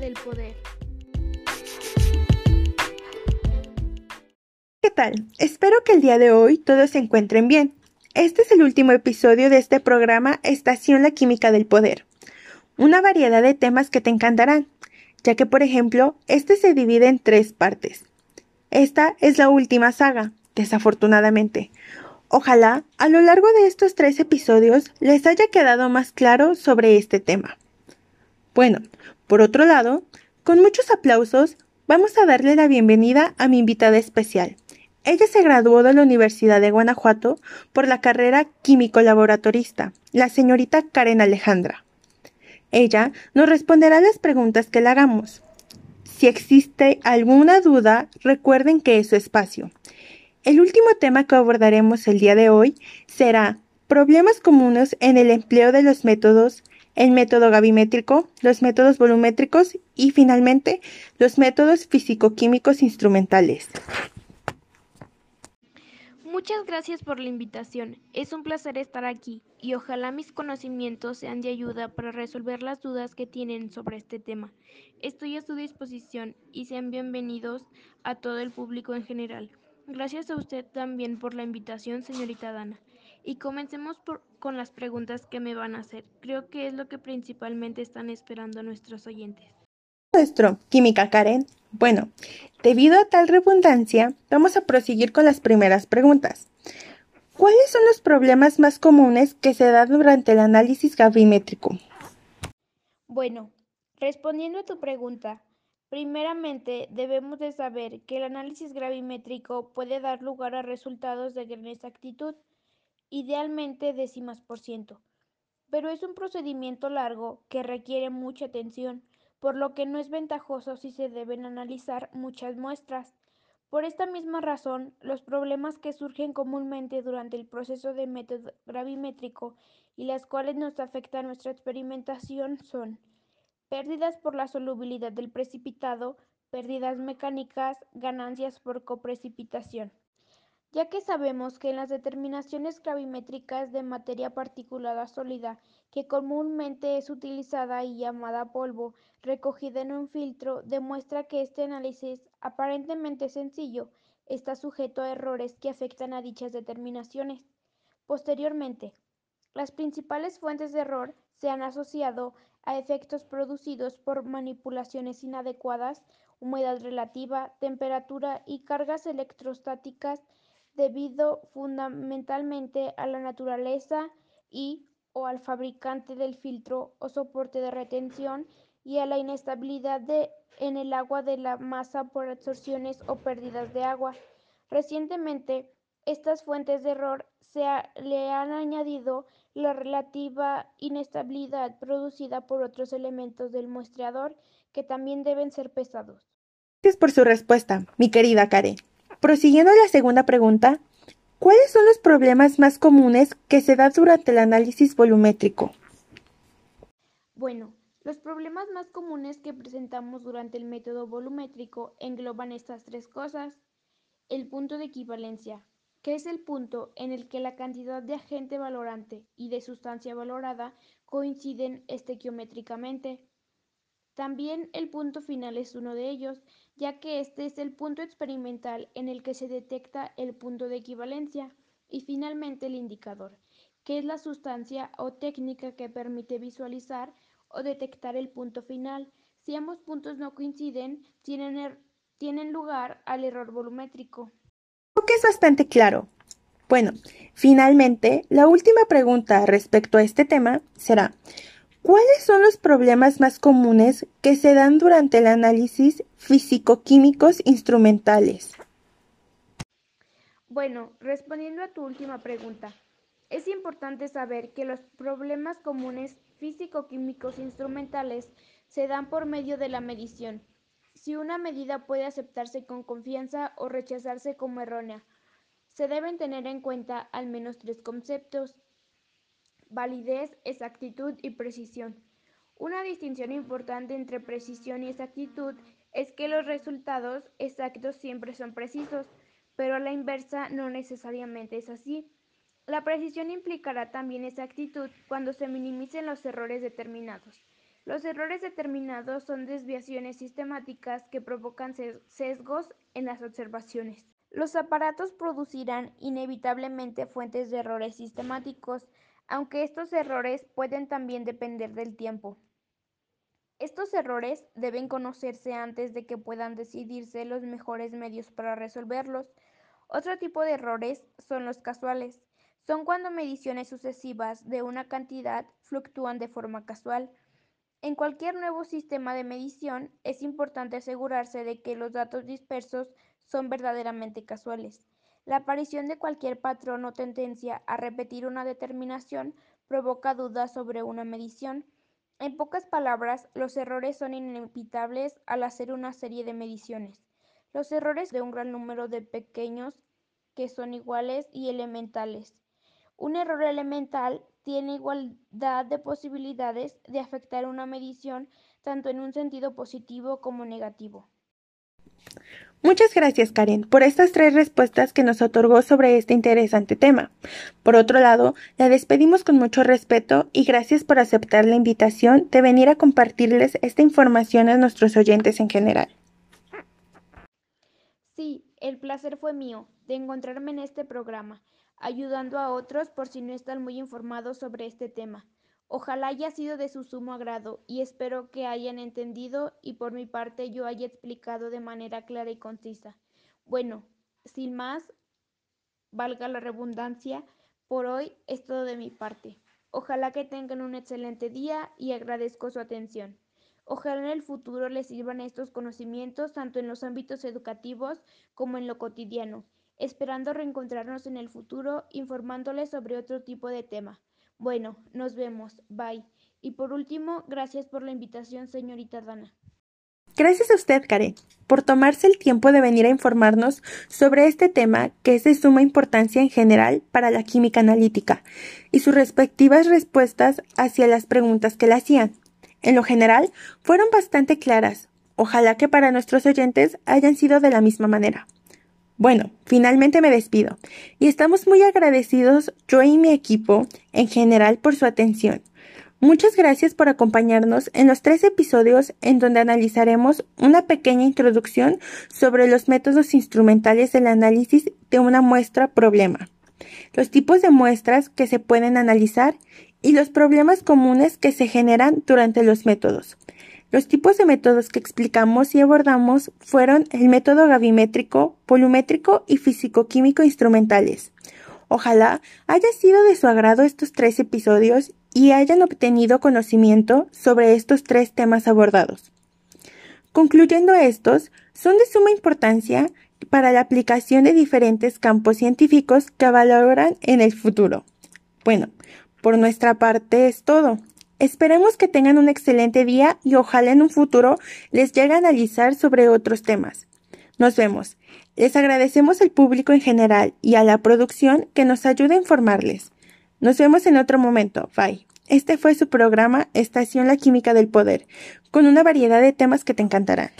del poder. ¿Qué tal? Espero que el día de hoy todos se encuentren bien. Este es el último episodio de este programa Estación La Química del Poder. Una variedad de temas que te encantarán, ya que por ejemplo, este se divide en tres partes. Esta es la última saga, desafortunadamente. Ojalá a lo largo de estos tres episodios les haya quedado más claro sobre este tema. Bueno, por otro lado, con muchos aplausos, vamos a darle la bienvenida a mi invitada especial. Ella se graduó de la Universidad de Guanajuato por la carrera químico laboratorista, la señorita Karen Alejandra. Ella nos responderá las preguntas que le hagamos. Si existe alguna duda, recuerden que es su espacio. El último tema que abordaremos el día de hoy será problemas comunes en el empleo de los métodos, el método gavimétrico, los métodos volumétricos y finalmente los métodos físico-químicos instrumentales. Muchas gracias por la invitación. Es un placer estar aquí y ojalá mis conocimientos sean de ayuda para resolver las dudas que tienen sobre este tema. Estoy a su disposición y sean bienvenidos a todo el público en general. Gracias a usted también por la invitación, señorita Dana. Y comencemos con las preguntas que me van a hacer. Creo que es lo que principalmente están esperando nuestros oyentes. Nuestro, Química Karen. Bueno, debido a tal redundancia, vamos a proseguir con las primeras preguntas. ¿Cuáles son los problemas más comunes que se dan durante el análisis gravimétrico? Bueno, respondiendo a tu pregunta, primeramente debemos de saber que el análisis gravimétrico puede dar lugar a resultados de gran exactitud, idealmente décimas por ciento, pero es un procedimiento largo que requiere mucha atención por lo que no es ventajoso si se deben analizar muchas muestras. Por esta misma razón, los problemas que surgen comúnmente durante el proceso de método gravimétrico y las cuales nos afectan nuestra experimentación son pérdidas por la solubilidad del precipitado, pérdidas mecánicas, ganancias por coprecipitación ya que sabemos que en las determinaciones gravimétricas de materia particulada sólida, que comúnmente es utilizada y llamada polvo, recogida en un filtro, demuestra que este análisis, aparentemente sencillo, está sujeto a errores que afectan a dichas determinaciones. Posteriormente, las principales fuentes de error se han asociado a efectos producidos por manipulaciones inadecuadas, humedad relativa, temperatura y cargas electrostáticas debido fundamentalmente a la naturaleza y o al fabricante del filtro o soporte de retención y a la inestabilidad de, en el agua de la masa por absorciones o pérdidas de agua. Recientemente, estas fuentes de error se le han añadido la relativa inestabilidad producida por otros elementos del muestreador que también deben ser pesados. Gracias por su respuesta, mi querida Karen. Prosiguiendo la segunda pregunta, ¿cuáles son los problemas más comunes que se dan durante el análisis volumétrico? Bueno, los problemas más comunes que presentamos durante el método volumétrico engloban estas tres cosas. El punto de equivalencia, que es el punto en el que la cantidad de agente valorante y de sustancia valorada coinciden estequiométricamente. También el punto final es uno de ellos, ya que este es el punto experimental en el que se detecta el punto de equivalencia, y finalmente el indicador, que es la sustancia o técnica que permite visualizar o detectar el punto final. Si ambos puntos no coinciden, tienen, er, tienen lugar al error volumétrico. Creo que es bastante claro. Bueno, finalmente, la última pregunta respecto a este tema será, ¿Cuáles son los problemas más comunes que se dan durante el análisis físico-químicos instrumentales? Bueno, respondiendo a tu última pregunta, es importante saber que los problemas comunes físico-químicos instrumentales se dan por medio de la medición. Si una medida puede aceptarse con confianza o rechazarse como errónea, se deben tener en cuenta al menos tres conceptos validez, exactitud y precisión. Una distinción importante entre precisión y exactitud es que los resultados exactos siempre son precisos, pero a la inversa no necesariamente es así. La precisión implicará también exactitud cuando se minimicen los errores determinados. Los errores determinados son desviaciones sistemáticas que provocan sesgos en las observaciones. Los aparatos producirán inevitablemente fuentes de errores sistemáticos, aunque estos errores pueden también depender del tiempo. Estos errores deben conocerse antes de que puedan decidirse los mejores medios para resolverlos. Otro tipo de errores son los casuales. Son cuando mediciones sucesivas de una cantidad fluctúan de forma casual. En cualquier nuevo sistema de medición es importante asegurarse de que los datos dispersos son verdaderamente casuales. La aparición de cualquier patrón o tendencia a repetir una determinación provoca dudas sobre una medición. En pocas palabras, los errores son inevitables al hacer una serie de mediciones. Los errores de un gran número de pequeños que son iguales y elementales. Un error elemental tiene igualdad de posibilidades de afectar una medición tanto en un sentido positivo como negativo. Muchas gracias, Karen, por estas tres respuestas que nos otorgó sobre este interesante tema. Por otro lado, la despedimos con mucho respeto y gracias por aceptar la invitación de venir a compartirles esta información a nuestros oyentes en general. Sí, el placer fue mío de encontrarme en este programa, ayudando a otros por si no están muy informados sobre este tema. Ojalá haya sido de su sumo agrado y espero que hayan entendido y por mi parte yo haya explicado de manera clara y concisa. Bueno, sin más, valga la redundancia, por hoy es todo de mi parte. Ojalá que tengan un excelente día y agradezco su atención. Ojalá en el futuro les sirvan estos conocimientos tanto en los ámbitos educativos como en lo cotidiano, esperando reencontrarnos en el futuro informándoles sobre otro tipo de tema. Bueno, nos vemos. Bye. Y por último, gracias por la invitación, señorita Dana. Gracias a usted, Karen, por tomarse el tiempo de venir a informarnos sobre este tema que es de suma importancia en general para la química analítica y sus respectivas respuestas hacia las preguntas que le hacían. En lo general, fueron bastante claras. Ojalá que para nuestros oyentes hayan sido de la misma manera. Bueno, finalmente me despido y estamos muy agradecidos yo y mi equipo en general por su atención. Muchas gracias por acompañarnos en los tres episodios en donde analizaremos una pequeña introducción sobre los métodos instrumentales del análisis de una muestra problema, los tipos de muestras que se pueden analizar y los problemas comunes que se generan durante los métodos. Los tipos de métodos que explicamos y abordamos fueron el método gavimétrico, volumétrico y físico-químico instrumentales. Ojalá haya sido de su agrado estos tres episodios y hayan obtenido conocimiento sobre estos tres temas abordados. Concluyendo estos, son de suma importancia para la aplicación de diferentes campos científicos que valoran en el futuro. Bueno, por nuestra parte es todo. Esperemos que tengan un excelente día y ojalá en un futuro les llegue a analizar sobre otros temas. Nos vemos. Les agradecemos al público en general y a la producción que nos ayude a informarles. Nos vemos en otro momento. Bye. Este fue su programa Estación La Química del Poder, con una variedad de temas que te encantarán.